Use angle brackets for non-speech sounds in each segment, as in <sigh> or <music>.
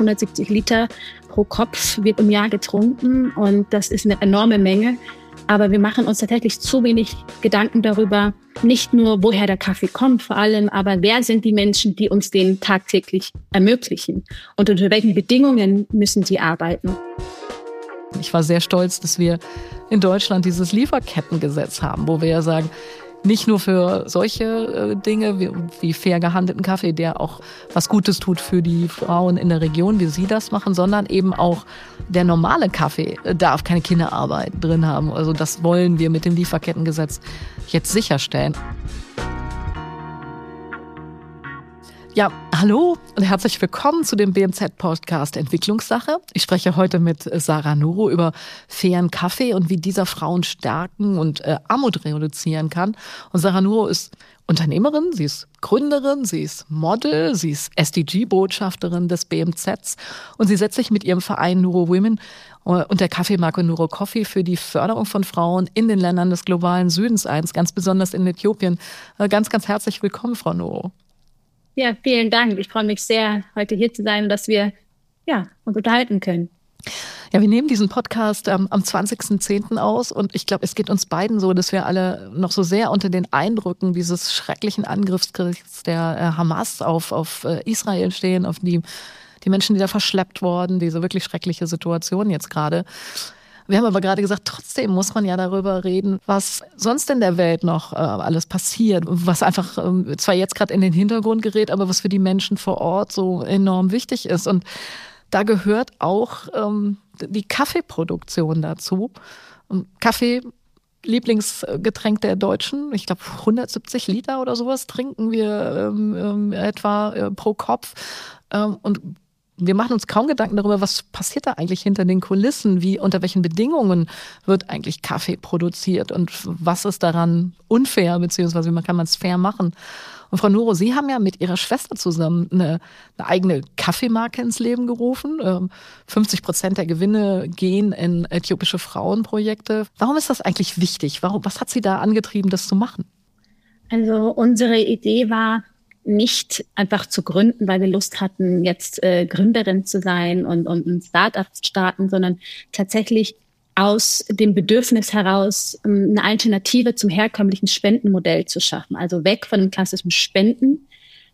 170 Liter pro Kopf wird im Jahr getrunken und das ist eine enorme Menge. Aber wir machen uns tatsächlich zu wenig Gedanken darüber, nicht nur woher der Kaffee kommt, vor allem, aber wer sind die Menschen, die uns den tagtäglich ermöglichen und unter welchen Bedingungen müssen sie arbeiten. Ich war sehr stolz, dass wir in Deutschland dieses Lieferkettengesetz haben, wo wir ja sagen, nicht nur für solche äh, Dinge wie, wie fair gehandelten Kaffee, der auch was Gutes tut für die Frauen in der Region, wie sie das machen, sondern eben auch der normale Kaffee darf keine Kinderarbeit drin haben. Also das wollen wir mit dem Lieferkettengesetz jetzt sicherstellen. Ja, hallo und herzlich willkommen zu dem BMZ-Podcast Entwicklungssache. Ich spreche heute mit Sarah Nuro über fairen Kaffee und wie dieser Frauen stärken und äh, Armut reduzieren kann. Und Sarah Nuro ist Unternehmerin, sie ist Gründerin, sie ist Model, sie ist SDG-Botschafterin des BMZs und sie setzt sich mit ihrem Verein Nuro Women äh, und der Kaffeemarke Nuro Coffee für die Förderung von Frauen in den Ländern des globalen Südens ein, ganz besonders in Äthiopien. Äh, ganz, ganz herzlich willkommen, Frau Nuro. Ja, vielen Dank. Ich freue mich sehr, heute hier zu sein und dass wir ja, uns unterhalten können. Ja, wir nehmen diesen Podcast ähm, am 20.10. aus und ich glaube, es geht uns beiden so, dass wir alle noch so sehr unter den Eindrücken dieses schrecklichen Angriffskriegs der äh, Hamas auf, auf äh, Israel stehen, auf die, die Menschen, die da verschleppt wurden, diese wirklich schreckliche Situation jetzt gerade. Wir haben aber gerade gesagt, trotzdem muss man ja darüber reden, was sonst in der Welt noch äh, alles passiert, was einfach ähm, zwar jetzt gerade in den Hintergrund gerät, aber was für die Menschen vor Ort so enorm wichtig ist. Und da gehört auch ähm, die Kaffeeproduktion dazu. Kaffee Lieblingsgetränk der Deutschen. Ich glaube, 170 Liter oder sowas trinken wir ähm, ähm, etwa äh, pro Kopf. Ähm, und wir machen uns kaum Gedanken darüber, was passiert da eigentlich hinter den Kulissen, wie unter welchen Bedingungen wird eigentlich Kaffee produziert und was ist daran unfair, beziehungsweise wie kann man es fair machen. Und Frau Nuro, Sie haben ja mit Ihrer Schwester zusammen eine, eine eigene Kaffeemarke ins Leben gerufen. 50 ähm, Prozent der Gewinne gehen in äthiopische Frauenprojekte. Warum ist das eigentlich wichtig? Warum, was hat Sie da angetrieben, das zu machen? Also unsere Idee war, nicht einfach zu gründen, weil wir Lust hatten, jetzt äh, Gründerin zu sein und, und ein Startup zu starten, sondern tatsächlich aus dem Bedürfnis heraus, ähm, eine Alternative zum herkömmlichen Spendenmodell zu schaffen. Also weg von dem klassischen Spenden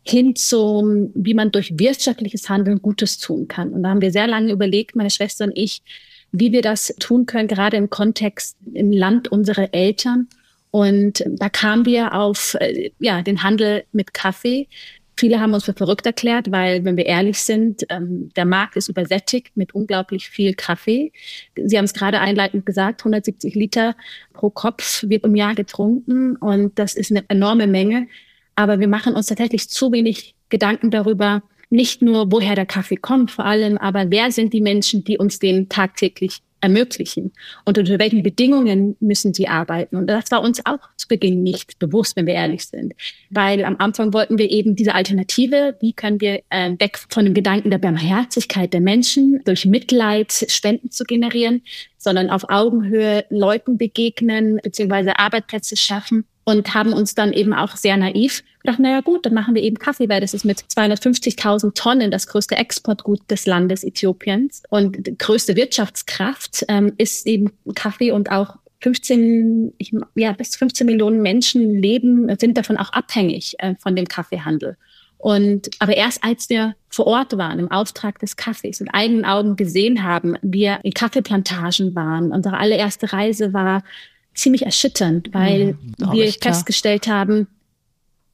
hin zum, wie man durch wirtschaftliches Handeln Gutes tun kann. Und da haben wir sehr lange überlegt, meine Schwester und ich, wie wir das tun können, gerade im Kontext im Land unserer Eltern und da kamen wir auf äh, ja, den Handel mit Kaffee. Viele haben uns für verrückt erklärt, weil, wenn wir ehrlich sind, ähm, der Markt ist übersättigt mit unglaublich viel Kaffee. Sie haben es gerade einleitend gesagt, 170 Liter pro Kopf wird im Jahr getrunken und das ist eine enorme Menge. Aber wir machen uns tatsächlich zu wenig Gedanken darüber, nicht nur woher der Kaffee kommt, vor allem, aber wer sind die Menschen, die uns den tagtäglich ermöglichen und unter welchen Bedingungen müssen sie arbeiten. Und das war uns auch zu Beginn nicht bewusst, wenn wir ehrlich sind. Weil am Anfang wollten wir eben diese Alternative, wie können wir äh, weg von dem Gedanken der Barmherzigkeit der Menschen durch Mitleid Spenden zu generieren, sondern auf Augenhöhe Leuten begegnen beziehungsweise Arbeitsplätze schaffen und haben uns dann eben auch sehr naiv gedacht, naja gut, dann machen wir eben Kaffee, weil das ist mit 250.000 Tonnen das größte Exportgut des Landes Äthiopiens und die größte Wirtschaftskraft ähm, ist eben Kaffee und auch 15, ich, ja, bis 15 Millionen Menschen leben, sind davon auch abhängig äh, von dem Kaffeehandel. Und, aber erst als wir vor Ort waren, im Auftrag des Kaffees, mit eigenen Augen gesehen haben, wir in Kaffeeplantagen waren, unsere allererste Reise war ziemlich erschütternd, weil ja, wir festgestellt haben,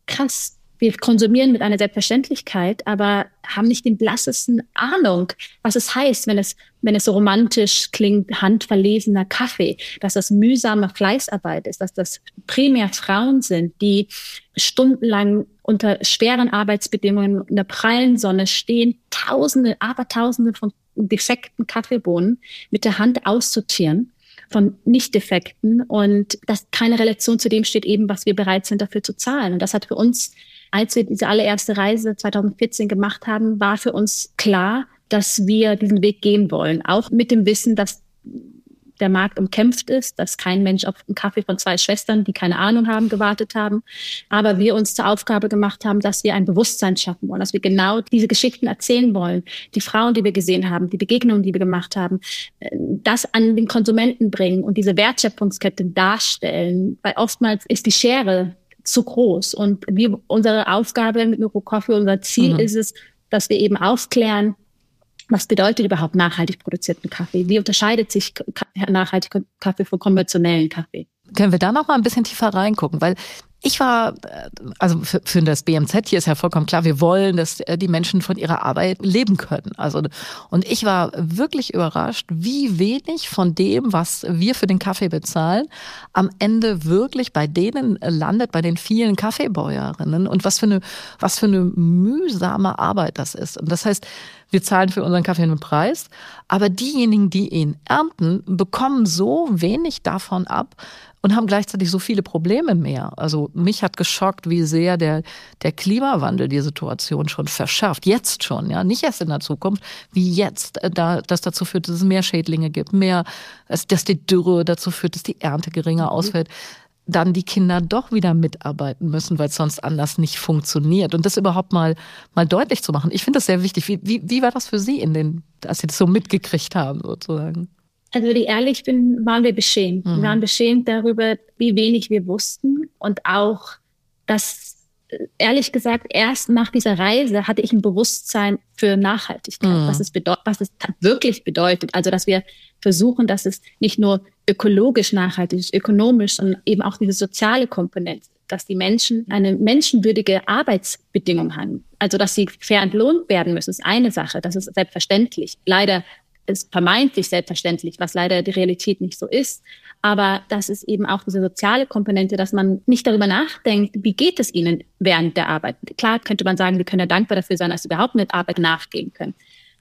krass, wir konsumieren mit einer Selbstverständlichkeit, aber haben nicht den blassesten Ahnung, was es heißt, wenn es, wenn es so romantisch klingt, handverlesener Kaffee, dass das mühsame Fleißarbeit ist, dass das primär Frauen sind, die stundenlang unter schweren Arbeitsbedingungen in der prallen Sonne stehen, Tausende, Abertausende von defekten Kaffeebohnen mit der Hand aussortieren von Nicht-Defekten und das keine Relation zu dem steht eben, was wir bereit sind dafür zu zahlen. Und das hat für uns, als wir diese allererste Reise 2014 gemacht haben, war für uns klar, dass wir diesen Weg gehen wollen. Auch mit dem Wissen, dass der Markt umkämpft ist, dass kein Mensch auf einen Kaffee von zwei Schwestern, die keine Ahnung haben, gewartet haben. Aber wir uns zur Aufgabe gemacht haben, dass wir ein Bewusstsein schaffen wollen, dass wir genau diese Geschichten erzählen wollen. Die Frauen, die wir gesehen haben, die Begegnungen, die wir gemacht haben, äh, das an den Konsumenten bringen und diese Wertschöpfungskette darstellen. Weil oftmals ist die Schere zu groß. Und wir, unsere Aufgabe mit Nuro Coffee, unser Ziel mhm. ist es, dass wir eben aufklären, was bedeutet überhaupt nachhaltig produzierten Kaffee? Wie unterscheidet sich nachhaltiger Kaffee von konventionellen Kaffee? Können wir da noch mal ein bisschen tiefer reingucken? Weil ich war, äh, also für, für das BMZ hier ist ja vollkommen klar, wir wollen, dass äh, die Menschen von ihrer Arbeit leben können. Also, und ich war wirklich überrascht, wie wenig von dem, was wir für den Kaffee bezahlen, am Ende wirklich bei denen landet, bei den vielen Kaffeebäuerinnen und was für eine, was für eine mühsame Arbeit das ist. Und das heißt, wir zahlen für unseren Kaffee einen Preis, aber diejenigen, die ihn ernten, bekommen so wenig davon ab, und haben gleichzeitig so viele Probleme mehr. Also mich hat geschockt, wie sehr der, der Klimawandel die Situation schon verschärft. Jetzt schon, ja, nicht erst in der Zukunft, wie jetzt, äh, da, das dazu führt, dass es mehr Schädlinge gibt, mehr, dass die Dürre dazu führt, dass die Ernte geringer mhm. ausfällt dann die Kinder doch wieder mitarbeiten müssen, weil es sonst anders nicht funktioniert. Und das überhaupt mal, mal deutlich zu machen. Ich finde das sehr wichtig. Wie, wie, wie war das für Sie in den, als Sie das so mitgekriegt haben, sozusagen? Also, wenn ich ehrlich bin, waren wir beschämt. Mhm. Wir waren beschämt darüber, wie wenig wir wussten und auch, dass ehrlich gesagt, erst nach dieser Reise hatte ich ein Bewusstsein für Nachhaltigkeit, mhm. was, es was es wirklich bedeutet. Also, dass wir versuchen, dass es nicht nur ökologisch nachhaltig ist, ökonomisch, sondern eben auch diese soziale Komponente, dass die Menschen eine menschenwürdige Arbeitsbedingung haben. Also, dass sie fair entlohnt werden müssen, ist eine Sache. Das ist selbstverständlich. Leider ist vermeintlich selbstverständlich, was leider die Realität nicht so ist. Aber das ist eben auch diese soziale Komponente, dass man nicht darüber nachdenkt, wie geht es ihnen während der Arbeit. Klar könnte man sagen, wir können ja dankbar dafür sein, dass sie überhaupt mit Arbeit nachgehen können.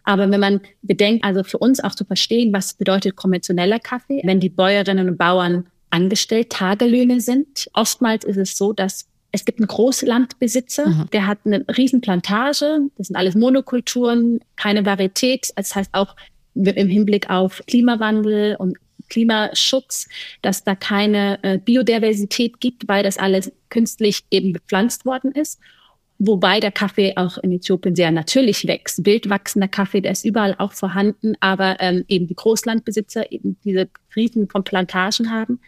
Aber wenn man bedenkt, also für uns auch zu verstehen, was bedeutet konventioneller Kaffee, wenn die Bäuerinnen und Bauern angestellt Tagelöhne sind, oftmals ist es so, dass es gibt einen Großlandbesitzer, mhm. der hat eine Riesenplantage, das sind alles Monokulturen, keine Varietät. Das heißt auch im Hinblick auf Klimawandel und Klimaschutz, dass da keine äh, Biodiversität gibt, weil das alles künstlich eben bepflanzt worden ist. Wobei der Kaffee auch in Äthiopien sehr natürlich wächst. Wild wachsender Kaffee, der ist überall auch vorhanden, aber ähm, eben die Großlandbesitzer eben diese Riesen von Plantagen haben,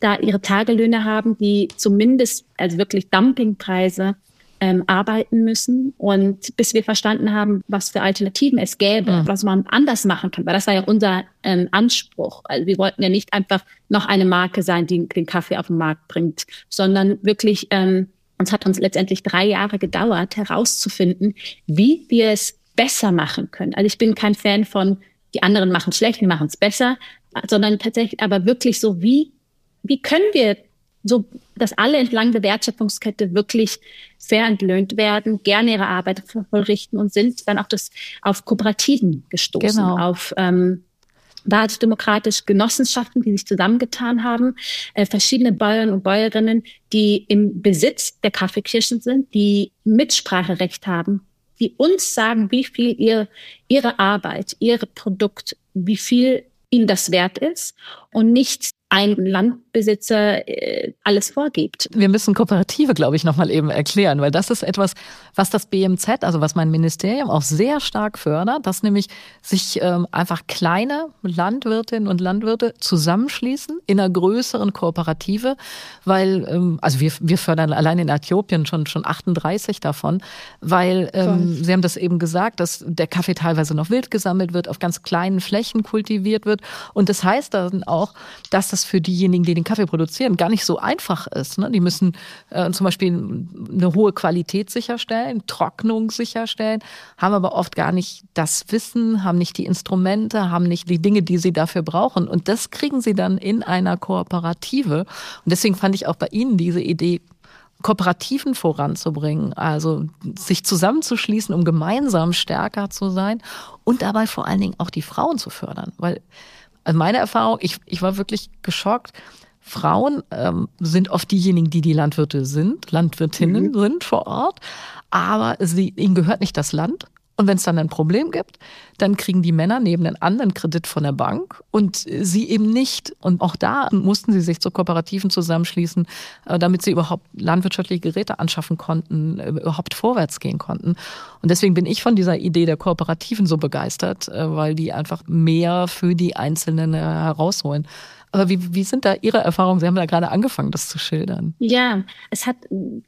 da ihre Tagelöhne haben, die zumindest, also wirklich Dumpingpreise ähm, arbeiten müssen und bis wir verstanden haben, was für Alternativen es gäbe, mhm. was man anders machen kann. Weil das war ja unser ähm, Anspruch. Also wir wollten ja nicht einfach noch eine Marke sein, die den Kaffee auf den Markt bringt, sondern wirklich, ähm, uns hat uns letztendlich drei Jahre gedauert, herauszufinden, wie wir es besser machen können. Also ich bin kein Fan von, die anderen machen schlecht, wir machen es besser, sondern tatsächlich aber wirklich so, wie, wie können wir so, dass alle entlang der Wertschöpfungskette wirklich fair entlöhnt werden, gerne ihre Arbeit vollrichten und sind dann auch das auf Kooperativen gestoßen, genau. auf ähm, basisdemokratische Genossenschaften, die sich zusammengetan haben, äh, verschiedene Bäuerinnen und Bäuerinnen, die im Besitz der Kaffeekirchen sind, die Mitspracherecht haben, die uns sagen, wie viel ihr, ihre Arbeit, ihre Produkt, wie viel ihnen das wert ist und nicht ein Landbesitzer äh, alles vorgibt. Wir müssen Kooperative, glaube ich, nochmal eben erklären, weil das ist etwas, was das BMZ, also was mein Ministerium auch sehr stark fördert, dass nämlich sich ähm, einfach kleine Landwirtinnen und Landwirte zusammenschließen in einer größeren Kooperative, weil, ähm, also wir, wir fördern allein in Äthiopien schon, schon 38 davon, weil ähm, Sie haben das eben gesagt, dass der Kaffee teilweise noch wild gesammelt wird, auf ganz kleinen Flächen kultiviert wird und das heißt dann auch, dass das für diejenigen, die den Kaffee produzieren, gar nicht so einfach ist. Ne? Die müssen äh, zum Beispiel eine hohe Qualität sicherstellen, Trocknung sicherstellen, haben aber oft gar nicht das Wissen, haben nicht die Instrumente, haben nicht die Dinge, die sie dafür brauchen. Und das kriegen sie dann in einer Kooperative. Und deswegen fand ich auch bei Ihnen diese Idee Kooperativen voranzubringen, also sich zusammenzuschließen, um gemeinsam stärker zu sein und dabei vor allen Dingen auch die Frauen zu fördern, weil meine Erfahrung, ich, ich war wirklich geschockt. Frauen ähm, sind oft diejenigen, die die Landwirte sind, Landwirtinnen mhm. sind vor Ort, aber sie, ihnen gehört nicht das Land Und wenn es dann ein Problem gibt, dann kriegen die Männer neben einen anderen Kredit von der Bank und sie eben nicht. Und auch da mussten sie sich zu Kooperativen zusammenschließen, äh, damit sie überhaupt landwirtschaftliche Geräte anschaffen konnten, äh, überhaupt vorwärts gehen konnten. Und deswegen bin ich von dieser Idee der Kooperativen so begeistert, äh, weil die einfach mehr für die Einzelnen herausholen. Aber wie, wie sind da Ihre Erfahrungen? Sie haben da gerade angefangen, das zu schildern. Ja, es hat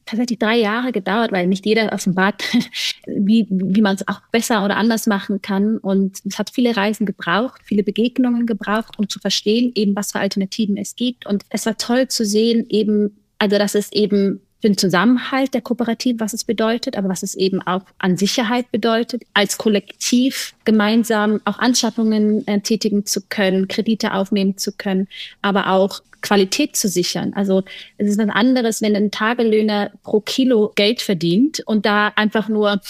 tatsächlich drei Jahre gedauert, weil nicht jeder offenbart, <laughs> wie, wie man es auch besser oder anders machen kann. Und es hat viele Reisen gebraucht, viele Begegnungen gebraucht, um zu verstehen, eben was für Alternativen es gibt. Und es war toll zu sehen, eben, also dass es eben den Zusammenhalt der Kooperative, was es bedeutet, aber was es eben auch an Sicherheit bedeutet, als Kollektiv gemeinsam auch Anschaffungen äh, tätigen zu können, Kredite aufnehmen zu können, aber auch Qualität zu sichern. Also es ist was anderes, wenn ein Tagelöhner pro Kilo Geld verdient und da einfach nur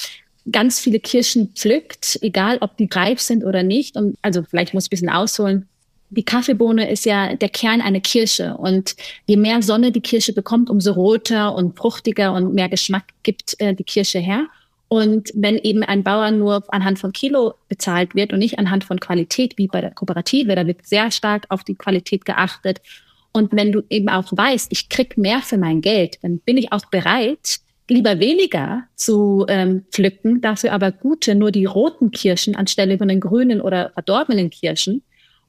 ganz viele Kirschen pflückt, egal ob die reif sind oder nicht. Und also vielleicht muss ich ein bisschen ausholen die Kaffeebohne ist ja der Kern einer Kirsche. Und je mehr Sonne die Kirsche bekommt, umso roter und fruchtiger und mehr Geschmack gibt äh, die Kirsche her. Und wenn eben ein Bauer nur anhand von Kilo bezahlt wird und nicht anhand von Qualität, wie bei der Kooperative, da wird sehr stark auf die Qualität geachtet. Und wenn du eben auch weißt, ich krieg mehr für mein Geld, dann bin ich auch bereit, lieber weniger zu ähm, pflücken, dafür aber gute, nur die roten Kirschen anstelle von den grünen oder verdorbenen Kirschen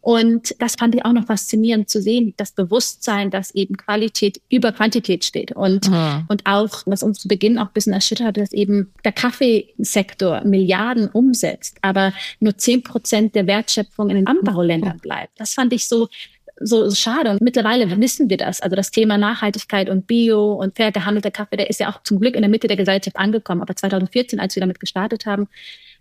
und das fand ich auch noch faszinierend zu sehen, das Bewusstsein, dass eben Qualität über Quantität steht. Und, mhm. und auch, was uns zu Beginn auch ein bisschen erschüttert, dass eben der Kaffeesektor Milliarden umsetzt, aber nur zehn Prozent der Wertschöpfung in den Anbauländern bleibt. Das fand ich so, so, so schade. Und mittlerweile wissen wir das. Also das Thema Nachhaltigkeit und Bio und fair gehandelter Kaffee, der ist ja auch zum Glück in der Mitte der Gesellschaft angekommen. Aber 2014, als wir damit gestartet haben,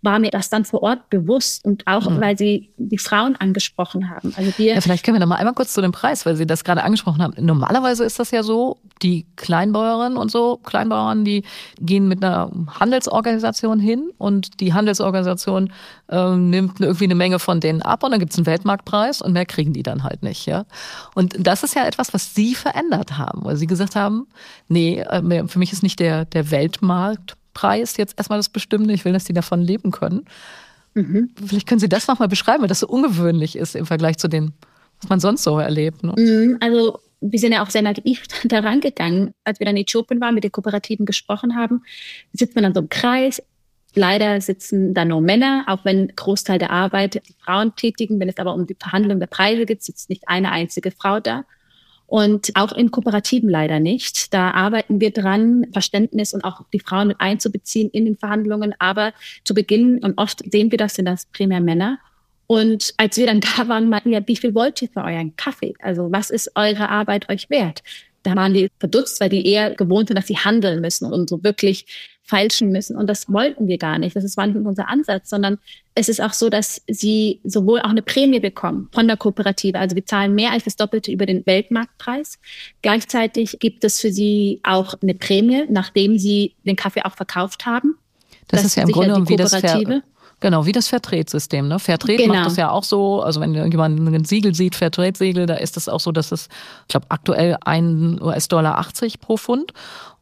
war mir das dann vor Ort bewusst und auch, mhm. weil Sie die Frauen angesprochen haben. Also wir ja, vielleicht können wir noch mal einmal kurz zu dem Preis, weil Sie das gerade angesprochen haben. Normalerweise ist das ja so, die Kleinbäuerinnen und so, Kleinbauern, die gehen mit einer Handelsorganisation hin und die Handelsorganisation äh, nimmt irgendwie eine Menge von denen ab und dann gibt es einen Weltmarktpreis und mehr kriegen die dann halt nicht. Ja? Und das ist ja etwas, was Sie verändert haben, weil Sie gesagt haben, nee, äh, für mich ist nicht der, der Weltmarkt Preis jetzt erstmal das Bestimmende. Ich will, dass die davon leben können. Mhm. Vielleicht können Sie das nochmal beschreiben, weil das so ungewöhnlich ist im Vergleich zu dem, was man sonst so erlebt. Ne? Mhm, also wir sind ja auch sehr naiv <laughs> daran gegangen. Als wir dann in Äthiopien waren, mit den Kooperativen gesprochen haben, sitzt man dann so im Kreis. Leider sitzen da nur Männer, auch wenn Großteil der Arbeit die Frauen tätigen. Wenn es aber um die Verhandlung der Preise geht, sitzt nicht eine einzige Frau da. Und auch in Kooperativen leider nicht. Da arbeiten wir dran, Verständnis und auch die Frauen mit einzubeziehen in den Verhandlungen. Aber zu Beginn, und oft sehen wir das, sind das primär Männer. Und als wir dann da waren, meinten wir, wie viel wollt ihr für euren Kaffee? Also was ist eure Arbeit euch wert? Da waren die verdutzt, weil die eher gewohnt sind, dass sie handeln müssen und so wirklich feilschen müssen. Und das wollten wir gar nicht. Das war nicht unser Ansatz, sondern es ist auch so, dass sie sowohl auch eine Prämie bekommen von der Kooperative. Also wir zahlen mehr als das Doppelte über den Weltmarktpreis. Gleichzeitig gibt es für sie auch eine Prämie, nachdem sie den Kaffee auch verkauft haben. Das, das ist ja im Grunde genommen wie das Ver Genau, wie das Fairtrade-System. Ne? Fairtrade genau. macht das ja auch so, also wenn jemand ein Siegel sieht, Fairtrade-Siegel, da ist es auch so, dass es, ich glaube, aktuell ein US-Dollar 80 pro Pfund.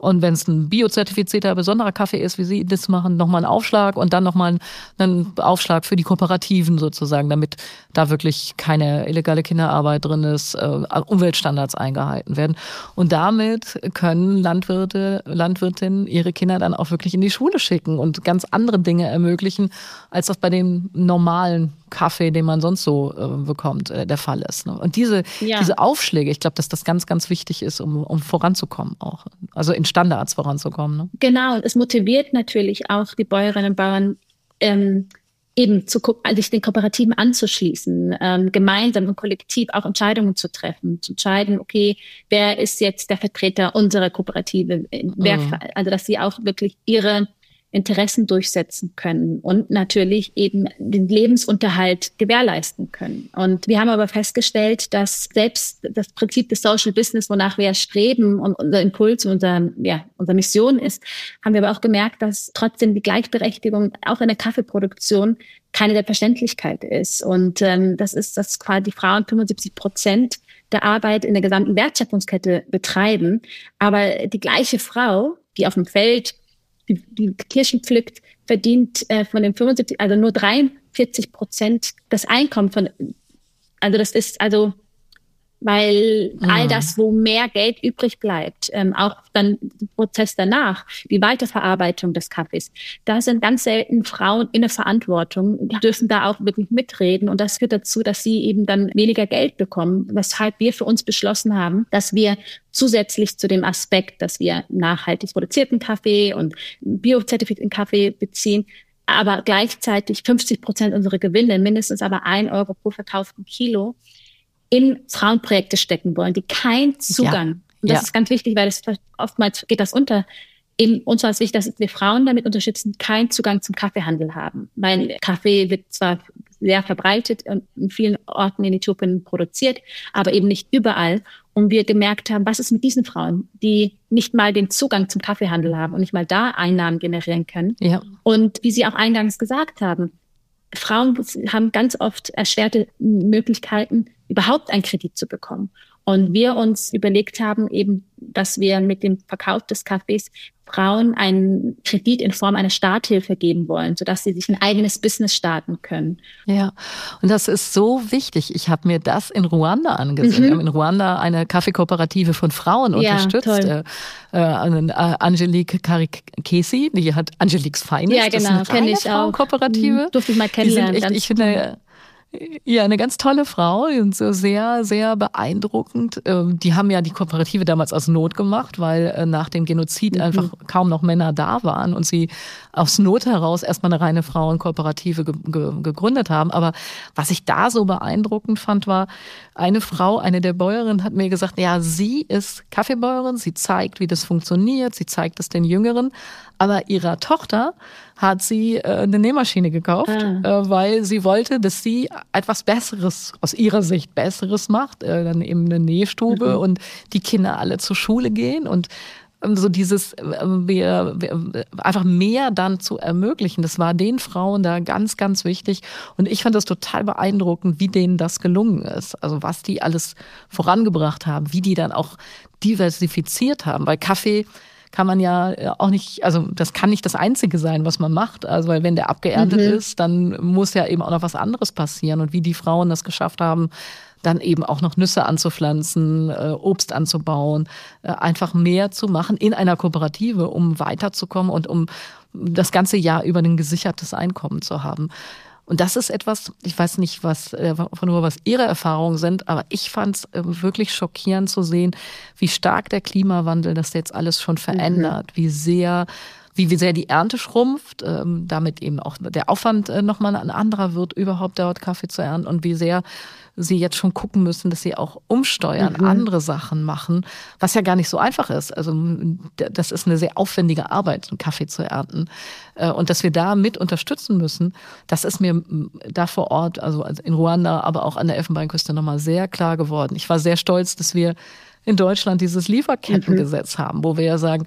Und wenn es ein biozertifizierter besonderer Kaffee ist, wie Sie das machen, nochmal einen Aufschlag und dann nochmal einen Aufschlag für die Kooperativen sozusagen, damit da wirklich keine illegale Kinderarbeit drin ist, äh, Umweltstandards eingehalten werden. Und damit können Landwirte, Landwirtinnen ihre Kinder dann auch wirklich in die Schule schicken und ganz andere Dinge ermöglichen, als das bei dem normalen Kaffee, den man sonst so äh, bekommt, äh, der Fall ist. Ne? Und diese, ja. diese Aufschläge, ich glaube, dass das ganz, ganz wichtig ist, um, um voranzukommen auch. Also in Standards voranzukommen. Ne? Genau, es motiviert natürlich auch die Bäuerinnen und Bauern, ähm, eben zu, sich den Kooperativen anzuschließen, ähm, gemeinsam und kollektiv auch Entscheidungen zu treffen, zu entscheiden, okay, wer ist jetzt der Vertreter unserer Kooperative, wer, mhm. also dass sie auch wirklich ihre Interessen durchsetzen können und natürlich eben den Lebensunterhalt gewährleisten können. Und wir haben aber festgestellt, dass selbst das Prinzip des Social Business, wonach wir streben und unser Impuls, unser, ja, unsere Mission ist, haben wir aber auch gemerkt, dass trotzdem die Gleichberechtigung auch in der Kaffeeproduktion keine Selbstverständlichkeit ist. Und ähm, das ist, dass quasi die Frauen 75 Prozent der Arbeit in der gesamten Wertschöpfungskette betreiben. Aber die gleiche Frau, die auf dem Feld die, die Kirschen pflückt, verdient äh, von den 75, also nur 43 Prozent das Einkommen von, also das ist also weil mhm. all das, wo mehr Geld übrig bleibt, ähm, auch dann der Prozess danach, die Weiterverarbeitung des Kaffees, da sind ganz selten Frauen in der Verantwortung, die dürfen da auch wirklich mitreden und das führt dazu, dass sie eben dann weniger Geld bekommen, weshalb wir für uns beschlossen haben, dass wir zusätzlich zu dem Aspekt, dass wir nachhaltig produzierten Kaffee und biozertifizierten Kaffee beziehen, aber gleichzeitig 50 Prozent unserer Gewinne, mindestens aber ein Euro pro verkauften Kilo, in Frauenprojekte stecken wollen, die keinen Zugang, ja. und das ja. ist ganz wichtig, weil das oftmals geht das unter, in uns war es wichtig, dass wir Frauen damit unterstützen, keinen Zugang zum Kaffeehandel haben. Weil Kaffee wird zwar sehr verbreitet und in vielen Orten in Äthiopien produziert, aber eben nicht überall. Und wir gemerkt haben, was ist mit diesen Frauen, die nicht mal den Zugang zum Kaffeehandel haben und nicht mal da Einnahmen generieren können. Ja. Und wie Sie auch eingangs gesagt haben, Frauen haben ganz oft erschwerte Möglichkeiten, überhaupt einen Kredit zu bekommen. Und wir uns überlegt haben eben, dass wir mit dem Verkauf des Kaffees Frauen einen Kredit in Form einer Starthilfe geben wollen, sodass sie sich ein eigenes Business starten können. Ja, und das ist so wichtig. Ich habe mir das in Ruanda angesehen. Mhm. Wir haben in Ruanda eine Kaffeekooperative von Frauen ja, unterstützt. Toll. Äh, äh, Angelique Karikesi, die hat Angeliques Feines. Ja, genau, kenne ich auch. Kooperative. Mhm. Durfte ich mal kennenlernen. Echt, ich finde, ja, eine ganz tolle Frau und so sehr, sehr beeindruckend. Ähm, die haben ja die Kooperative damals aus Not gemacht, weil äh, nach dem Genozid mhm. einfach kaum noch Männer da waren und sie aus Not heraus erstmal eine reine Frauenkooperative ge ge gegründet haben. Aber was ich da so beeindruckend fand, war, eine Frau, eine der Bäuerinnen hat mir gesagt, ja, sie ist Kaffeebäuerin, sie zeigt, wie das funktioniert, sie zeigt es den Jüngeren, aber ihrer Tochter hat sie äh, eine Nähmaschine gekauft, ah. äh, weil sie wollte, dass sie etwas Besseres, aus ihrer Sicht Besseres macht, äh, dann eben eine Nähstube mhm. und die Kinder alle zur Schule gehen und ähm, so dieses äh, wir, wir, einfach mehr dann zu ermöglichen. Das war den Frauen da ganz, ganz wichtig. Und ich fand das total beeindruckend, wie denen das gelungen ist. Also was die alles vorangebracht haben, wie die dann auch diversifiziert haben. Weil Kaffee kann man ja äh, auch nicht, also das kann nicht das Einzige sein, was man macht. Also weil wenn der abgeerntet mhm. ist, dann muss ja eben auch noch was anderes passieren. Und wie die Frauen das geschafft haben, dann eben auch noch Nüsse anzupflanzen, äh, Obst anzubauen, äh, einfach mehr zu machen in einer Kooperative, um weiterzukommen und um das ganze Jahr über ein gesichertes Einkommen zu haben. Und das ist etwas, ich weiß nicht, was äh, von nur was Ihre Erfahrungen sind, aber ich fand es äh, wirklich schockierend zu sehen, wie stark der Klimawandel das jetzt alles schon verändert, mhm. wie sehr wie, wie sehr die Ernte schrumpft, ähm, damit eben auch der Aufwand äh, nochmal ein anderer wird, überhaupt dort Kaffee zu ernten und wie sehr sie jetzt schon gucken müssen, dass sie auch umsteuern, mhm. andere Sachen machen, was ja gar nicht so einfach ist. Also das ist eine sehr aufwendige Arbeit, einen Kaffee zu ernten. Äh, und dass wir da mit unterstützen müssen, das ist mir da vor Ort, also in Ruanda, aber auch an der Elfenbeinküste nochmal sehr klar geworden. Ich war sehr stolz, dass wir in Deutschland dieses Lieferkettengesetz mhm. haben, wo wir ja sagen,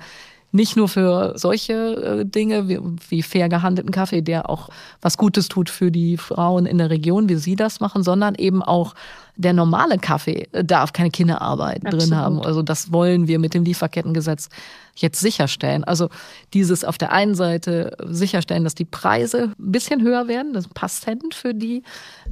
nicht nur für solche äh, Dinge wie, wie fair gehandelten Kaffee, der auch was Gutes tut für die Frauen in der Region, wie sie das machen, sondern eben auch der normale Kaffee darf keine Kinderarbeit Absolut. drin haben. Also das wollen wir mit dem Lieferkettengesetz jetzt sicherstellen. Also dieses auf der einen Seite sicherstellen, dass die Preise ein bisschen höher werden, das passend für die,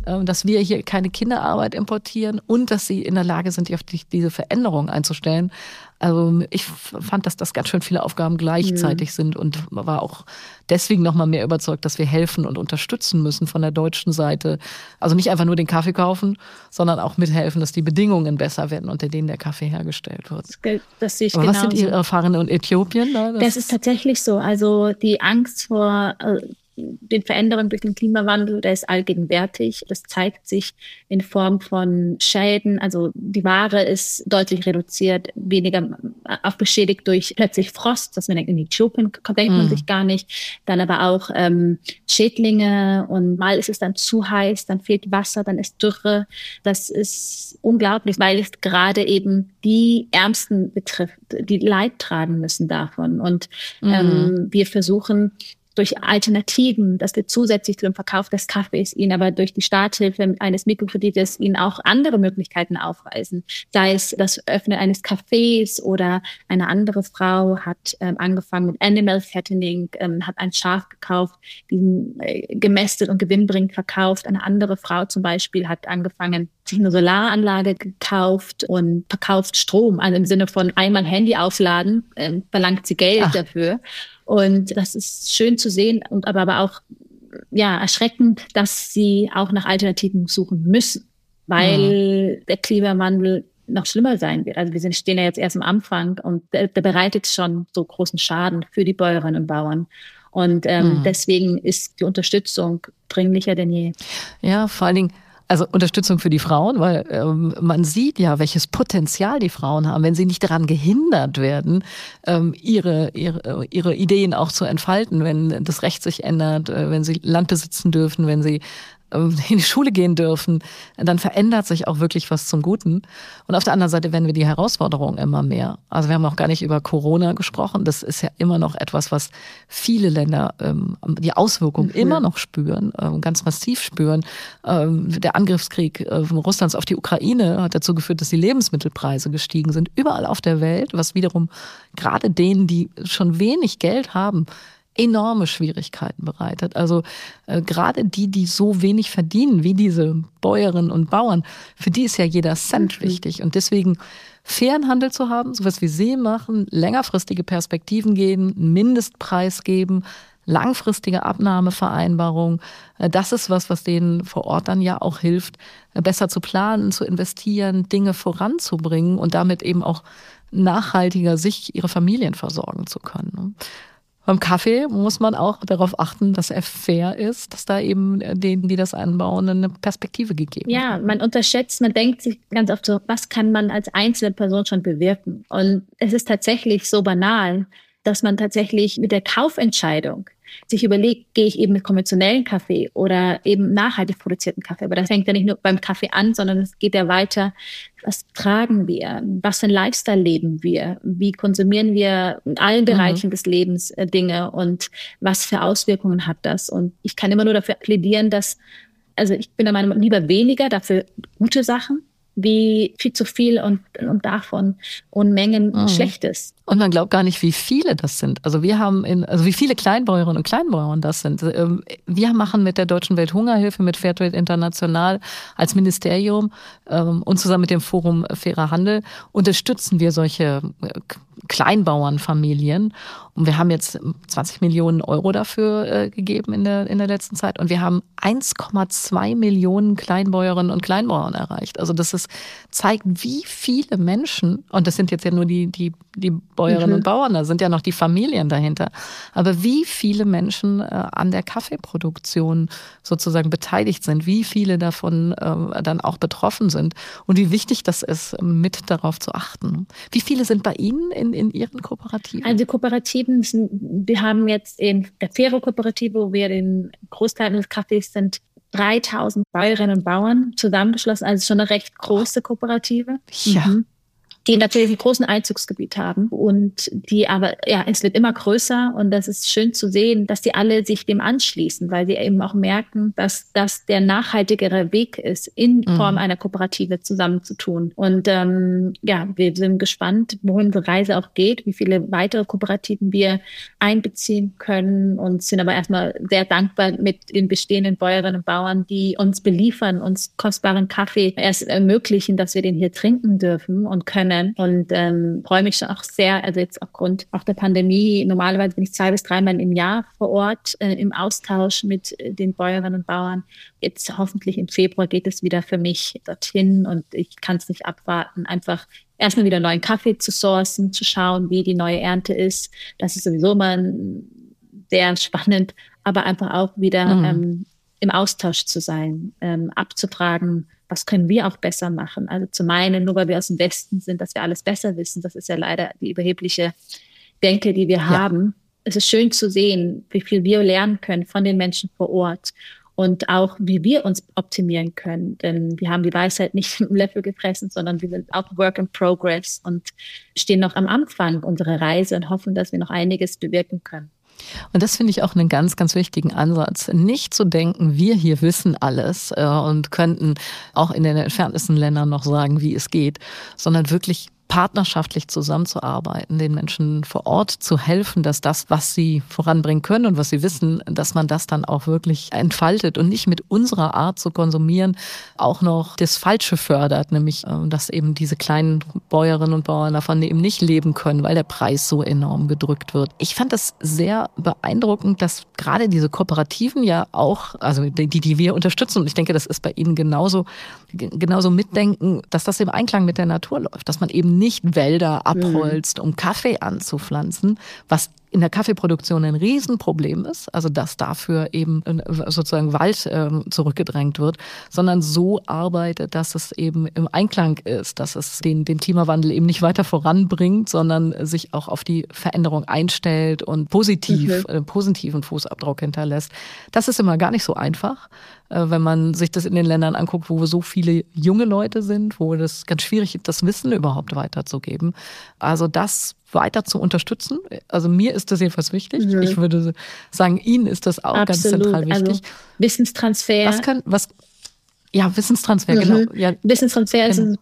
äh, dass wir hier keine Kinderarbeit importieren und dass sie in der Lage sind, auf diese Veränderung einzustellen. Also ich fand, dass das ganz schön viele Aufgaben gleichzeitig mhm. sind und war auch deswegen noch mal mehr überzeugt, dass wir helfen und unterstützen müssen von der deutschen Seite. Also nicht einfach nur den Kaffee kaufen, sondern auch mithelfen, dass die Bedingungen besser werden, unter denen der Kaffee hergestellt wird. Das, das sehe ich Aber was sind Ihre Erfahrungen in Äthiopien? Das, das ist tatsächlich so. Also die Angst vor äh, den Veränderungen durch den Klimawandel, der ist allgegenwärtig. Das zeigt sich in Form von Schäden. Also die Ware ist deutlich reduziert, weniger auch beschädigt durch plötzlich Frost, dass man denkt, in Äthiopien denkt man mm. sich gar nicht. Dann aber auch ähm, Schädlinge und mal ist es dann zu heiß, dann fehlt Wasser, dann ist Dürre. Das ist unglaublich, weil es gerade eben die Ärmsten betrifft, die Leid tragen müssen davon. Und mm. ähm, wir versuchen durch Alternativen, dass wir zusätzlich zum Verkauf des Kaffees ihnen aber durch die Starthilfe eines Mikrokredites ihnen auch andere Möglichkeiten aufweisen. Sei es das Öffnen eines Cafés oder eine andere Frau hat ähm, angefangen mit Animal Fattening, ähm, hat ein Schaf gekauft, diesen äh, gemästet und gewinnbringend verkauft. Eine andere Frau zum Beispiel hat angefangen, sich eine Solaranlage gekauft und verkauft Strom, also im Sinne von einmal Handy aufladen, äh, verlangt sie Geld Ach. dafür. Und das ist schön zu sehen und aber, aber auch ja erschreckend, dass sie auch nach Alternativen suchen müssen, weil ja. der Klimawandel noch schlimmer sein wird. Also wir sind, stehen ja jetzt erst am Anfang und der, der bereitet schon so großen Schaden für die Bäuerinnen und Bauern. Und ähm, mhm. deswegen ist die Unterstützung dringlicher denn je. Ja, vor allen Dingen also Unterstützung für die Frauen, weil ähm, man sieht ja, welches Potenzial die Frauen haben, wenn sie nicht daran gehindert werden, ähm, ihre, ihre, ihre Ideen auch zu entfalten, wenn das Recht sich ändert, äh, wenn sie Land besitzen dürfen, wenn sie <laughs> in die Schule gehen dürfen, dann verändert sich auch wirklich was zum Guten. Und auf der anderen Seite werden wir die Herausforderungen immer mehr. Also wir haben auch gar nicht über Corona gesprochen. Das ist ja immer noch etwas, was viele Länder ähm, die Auswirkungen mhm. immer noch spüren, ähm, ganz massiv spüren. Ähm, der Angriffskrieg äh, Russlands auf die Ukraine hat dazu geführt, dass die Lebensmittelpreise gestiegen sind, überall auf der Welt, was wiederum gerade denen, die schon wenig Geld haben, enorme Schwierigkeiten bereitet. Also äh, gerade die, die so wenig verdienen, wie diese Bäuerinnen und Bauern, für die ist ja jeder Cent mhm. wichtig. Und deswegen fairen Handel zu haben, sowas wie Sie machen, längerfristige Perspektiven geben, Mindestpreis geben, langfristige Abnahmevereinbarung, äh, das ist was, was denen vor Ort dann ja auch hilft, äh, besser zu planen, zu investieren, Dinge voranzubringen und damit eben auch nachhaltiger sich ihre Familien versorgen zu können. Beim Kaffee muss man auch darauf achten, dass er fair ist, dass da eben denen, die das anbauen, eine Perspektive gegeben wird. Ja, man unterschätzt, man denkt sich ganz oft so, was kann man als einzelne Person schon bewirken? Und es ist tatsächlich so banal, dass man tatsächlich mit der Kaufentscheidung sich überlegt, gehe ich eben mit konventionellen Kaffee oder eben nachhaltig produzierten Kaffee. Aber das fängt ja nicht nur beim Kaffee an, sondern es geht ja weiter. Was tragen wir? Was für ein Lifestyle leben wir? Wie konsumieren wir in allen mhm. Bereichen mhm. des Lebens äh, Dinge und was für Auswirkungen hat das? Und ich kann immer nur dafür plädieren, dass, also ich bin der Meinung, lieber weniger, dafür gute Sachen wie viel zu viel und, und davon Unmengen mhm. Schlechtes. Und man glaubt gar nicht, wie viele das sind. Also wir haben in, also wie viele Kleinbäuerinnen und Kleinbauern das sind. Ähm, wir machen mit der Deutschen Welthungerhilfe, mit Fairtrade International als Ministerium ähm, und zusammen mit dem Forum Fairer Handel unterstützen wir solche äh, Kleinbauernfamilien. Und wir haben jetzt 20 Millionen Euro dafür äh, gegeben in der, in der letzten Zeit. Und wir haben 1,2 Millionen Kleinbäuerinnen und Kleinbauern erreicht. Also das ist, zeigt, wie viele Menschen, und das sind jetzt ja nur die, die, die Bäuerinnen mhm. und Bauern, da sind ja noch die Familien dahinter, aber wie viele Menschen äh, an der Kaffeeproduktion sozusagen beteiligt sind, wie viele davon äh, dann auch betroffen sind und wie wichtig das ist, mit darauf zu achten. Wie viele sind bei Ihnen in, in Ihren Kooperativen? Also Kooperativen, sind, wir haben jetzt in der Fero Kooperative, wo wir den Großteil des Kaffees sind, 3000 Bäuerinnen und Bauern zusammengeschlossen, also schon eine recht große Kooperative. Ja. Mhm die natürlich ein großen Einzugsgebiet haben und die aber, ja, es wird immer größer und das ist schön zu sehen, dass die alle sich dem anschließen, weil sie eben auch merken, dass das der nachhaltigere Weg ist, in mhm. Form einer Kooperative zusammenzutun. Und ähm, ja, wir sind gespannt, wohin die Reise auch geht, wie viele weitere Kooperativen wir einbeziehen können und sind aber erstmal sehr dankbar mit den bestehenden Bäuerinnen und Bauern, die uns beliefern, uns kostbaren Kaffee erst ermöglichen, dass wir den hier trinken dürfen und können können und ähm, freue mich schon auch sehr, also jetzt aufgrund auch der Pandemie, normalerweise bin ich zwei bis dreimal im Jahr vor Ort äh, im Austausch mit äh, den Bäuerinnen und Bauern. Jetzt hoffentlich im Februar geht es wieder für mich dorthin und ich kann es nicht abwarten, einfach erstmal wieder neuen Kaffee zu sourcen, zu schauen, wie die neue Ernte ist. Das ist sowieso mal sehr spannend, aber einfach auch wieder mhm. ähm, im Austausch zu sein, ähm, abzufragen, was können wir auch besser machen? Also zu meinen, nur weil wir aus dem Westen sind, dass wir alles besser wissen, das ist ja leider die überhebliche Denke, die wir ja. haben. Es ist schön zu sehen, wie viel wir lernen können von den Menschen vor Ort und auch, wie wir uns optimieren können. Denn wir haben die Weisheit nicht <laughs> im Löffel gefressen, sondern wir sind auch Work in Progress und stehen noch am Anfang unserer Reise und hoffen, dass wir noch einiges bewirken können. Und das finde ich auch einen ganz, ganz wichtigen Ansatz. Nicht zu denken, wir hier wissen alles äh, und könnten auch in den entferntesten Ländern noch sagen, wie es geht, sondern wirklich partnerschaftlich zusammenzuarbeiten, den Menschen vor Ort zu helfen, dass das, was sie voranbringen können und was sie wissen, dass man das dann auch wirklich entfaltet und nicht mit unserer Art zu konsumieren auch noch das Falsche fördert, nämlich äh, dass eben diese kleinen Bäuerinnen und Bauern davon eben nicht leben können, weil der Preis so enorm gedrückt wird. Ich fand das sehr beeindruckend, dass gerade diese Kooperativen ja auch, also die, die wir unterstützen, und ich denke, das ist bei Ihnen genauso, genauso mitdenken, dass das im Einklang mit der Natur läuft, dass man eben nicht Wälder mhm. abholzt, um Kaffee anzupflanzen, was in der Kaffeeproduktion ein Riesenproblem ist, also dass dafür eben äh, sozusagen Wald ähm, zurückgedrängt wird, sondern so arbeitet, dass es eben im Einklang ist, dass es den, den Klimawandel eben nicht weiter voranbringt, sondern sich auch auf die Veränderung einstellt und positiv, mhm. äh, positiven Fußabdruck hinterlässt. Das ist immer gar nicht so einfach. Äh, wenn man sich das in den Ländern anguckt, wo so viele junge Leute sind, wo das ganz schwierig ist, das Wissen überhaupt weiterzugeben. Also das weiter zu unterstützen. Also mir ist das jedenfalls wichtig. Mhm. Ich würde sagen, Ihnen ist das auch Absolut. ganz zentral wichtig. Also Wissenstransfer. Was kann, was, ja, Wissenstransfer, genau. mhm. genau. Ja. Wissenstransfer genau.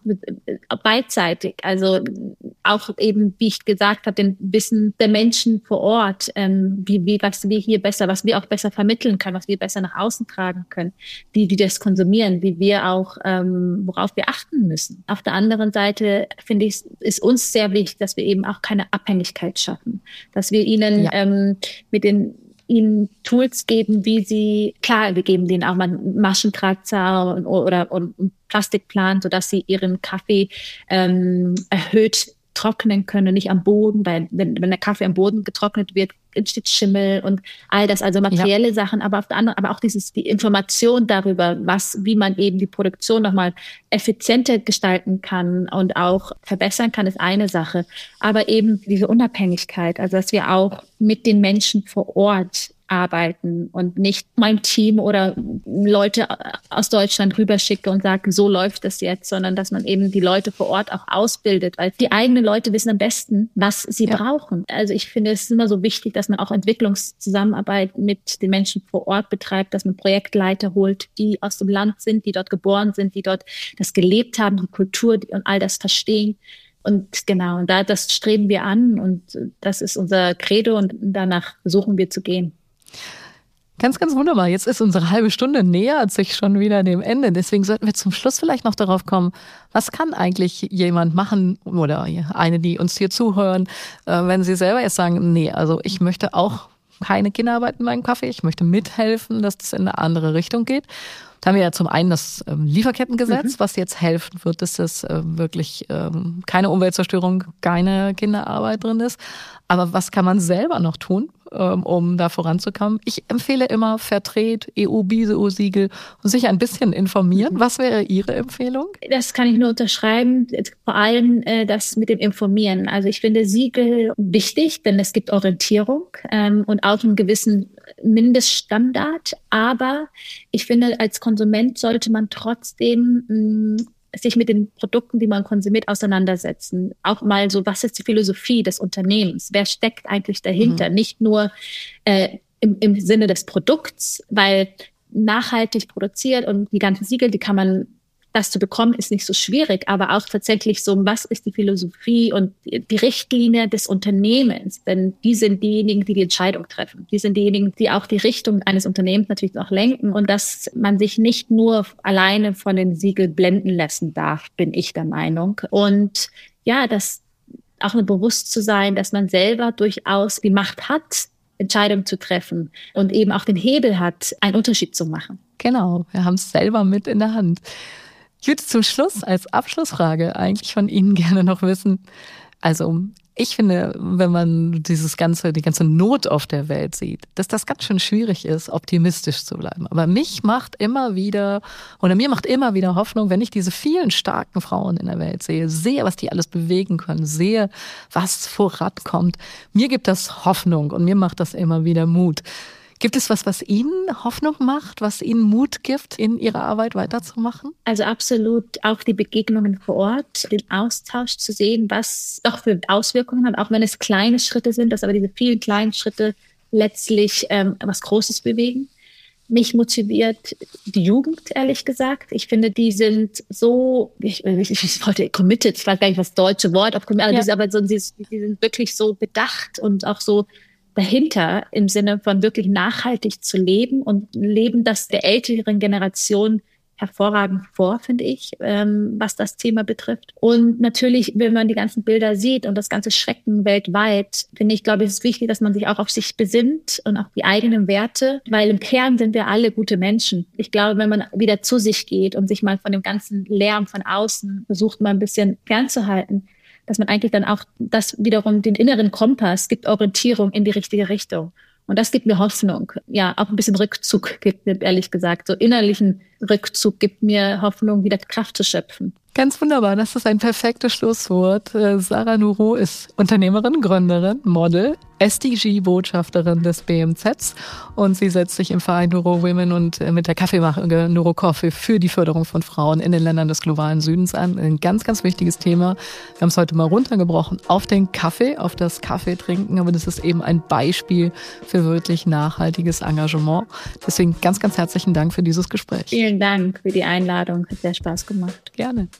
ist beidseitig. Also auch eben, wie ich gesagt habe, den Wissen der Menschen vor Ort, ähm, wie, wie, was wir hier besser, was wir auch besser vermitteln können, was wir besser nach außen tragen können, die, die das konsumieren, wie wir auch, ähm, worauf wir achten müssen. Auf der anderen Seite finde ich, ist uns sehr wichtig, dass wir eben auch keine Abhängigkeit schaffen, dass wir ihnen ja. ähm, mit den ihnen Tools geben, wie sie, klar, wir geben denen auch mal Maschenkratzer oder, oder, Plastikplan, sodass sie ihren Kaffee ähm, erhöht trocknen können, nicht am Boden, weil wenn, wenn der Kaffee am Boden getrocknet wird, entsteht Schimmel und all das, also materielle ja. Sachen, aber auf der anderen, aber auch dieses, die Information darüber, was, wie man eben die Produktion nochmal effizienter gestalten kann und auch verbessern kann, ist eine Sache. Aber eben diese Unabhängigkeit, also dass wir auch mit den Menschen vor Ort arbeiten und nicht mein Team oder Leute aus Deutschland rüberschicke und sage, so läuft das jetzt, sondern dass man eben die Leute vor Ort auch ausbildet, weil die eigenen Leute wissen am besten, was sie ja. brauchen. Also ich finde es ist immer so wichtig, dass man auch Entwicklungszusammenarbeit mit den Menschen vor Ort betreibt, dass man Projektleiter holt, die aus dem Land sind, die dort geboren sind, die dort das gelebt haben, die Kultur und all das verstehen. Und genau, da das streben wir an und das ist unser Credo und danach versuchen wir zu gehen. Ganz, ganz wunderbar. Jetzt ist unsere halbe Stunde nähert sich schon wieder dem Ende. Deswegen sollten wir zum Schluss vielleicht noch darauf kommen, was kann eigentlich jemand machen oder eine, die uns hier zuhören, äh, wenn sie selber jetzt sagen, nee, also ich möchte auch keine Kinderarbeit in meinem Kaffee, ich möchte mithelfen, dass das in eine andere Richtung geht. Da haben wir ja zum einen das ähm, Lieferkettengesetz, mhm. was jetzt helfen wird, dass das äh, wirklich ähm, keine Umweltzerstörung, keine Kinderarbeit drin ist. Aber was kann man selber noch tun? Ähm, um da voranzukommen. Ich empfehle immer Vertret, EU-BISO-Siegel und sich ein bisschen informieren. Was wäre Ihre Empfehlung? Das kann ich nur unterschreiben. Vor allem äh, das mit dem Informieren. Also ich finde Siegel wichtig, denn es gibt Orientierung ähm, und auch einen gewissen Mindeststandard. Aber ich finde, als Konsument sollte man trotzdem mm, sich mit den Produkten, die man konsumiert, auseinandersetzen. Auch mal so, was ist die Philosophie des Unternehmens? Wer steckt eigentlich dahinter? Mhm. Nicht nur äh, im, im Sinne des Produkts, weil nachhaltig produziert und die ganzen Siegel, die kann man das zu bekommen, ist nicht so schwierig, aber auch tatsächlich so, was ist die Philosophie und die Richtlinie des Unternehmens? Denn die sind diejenigen, die die Entscheidung treffen. Die sind diejenigen, die auch die Richtung eines Unternehmens natürlich auch lenken und dass man sich nicht nur alleine von den Siegel blenden lassen darf, bin ich der Meinung. Und ja, das auch bewusst zu sein, dass man selber durchaus die Macht hat, Entscheidungen zu treffen und eben auch den Hebel hat, einen Unterschied zu machen. Genau, wir haben es selber mit in der Hand. Ich würde zum Schluss als Abschlussfrage eigentlich von Ihnen gerne noch wissen. Also ich finde, wenn man dieses ganze, die ganze Not auf der Welt sieht, dass das ganz schön schwierig ist, optimistisch zu bleiben. Aber mich macht immer wieder, oder mir macht immer wieder Hoffnung, wenn ich diese vielen starken Frauen in der Welt sehe, sehe, was die alles bewegen können, sehe, was vorankommt. Mir gibt das Hoffnung und mir macht das immer wieder Mut. Gibt es was, was Ihnen Hoffnung macht, was Ihnen Mut gibt, in Ihrer Arbeit weiterzumachen? Also absolut auch die Begegnungen vor Ort, den Austausch zu sehen, was doch für Auswirkungen hat, auch wenn es kleine Schritte sind, dass aber diese vielen kleinen Schritte letztlich ähm, was Großes bewegen. Mich motiviert die Jugend, ehrlich gesagt. Ich finde, die sind so, ich, ich, ich wollte committed, ich weiß gar nicht, was das deutsche Wort auf ja. aber so, die, die sind wirklich so bedacht und auch so dahinter im Sinne von wirklich nachhaltig zu leben und leben das der älteren Generation hervorragend vor, finde ich, ähm, was das Thema betrifft. Und natürlich, wenn man die ganzen Bilder sieht und das ganze Schrecken weltweit, finde ich, glaube ich, ist wichtig, dass man sich auch auf sich besinnt und auf die eigenen Werte, weil im Kern sind wir alle gute Menschen. Ich glaube, wenn man wieder zu sich geht und sich mal von dem ganzen Lärm von außen versucht, mal ein bisschen fernzuhalten, dass man eigentlich dann auch das wiederum den inneren Kompass gibt Orientierung in die richtige Richtung. Und das gibt mir Hoffnung. Ja, auch ein bisschen Rückzug gibt mir, ehrlich gesagt, so innerlichen Rückzug gibt mir Hoffnung, wieder Kraft zu schöpfen. Ganz wunderbar, das ist ein perfektes Schlusswort. Äh, Sarah Nuro ist Unternehmerin, Gründerin, Model, SDG-Botschafterin des BMZs und sie setzt sich im Verein Nuro Women und äh, mit der Kaffeemache Nuro Coffee für die Förderung von Frauen in den Ländern des globalen Südens an. Ein ganz, ganz wichtiges Thema. Wir haben es heute mal runtergebrochen auf den Kaffee, auf das Kaffee trinken, aber das ist eben ein Beispiel für wirklich nachhaltiges Engagement. Deswegen ganz, ganz herzlichen Dank für dieses Gespräch. Vielen Dank für die Einladung, hat sehr Spaß gemacht. Gerne.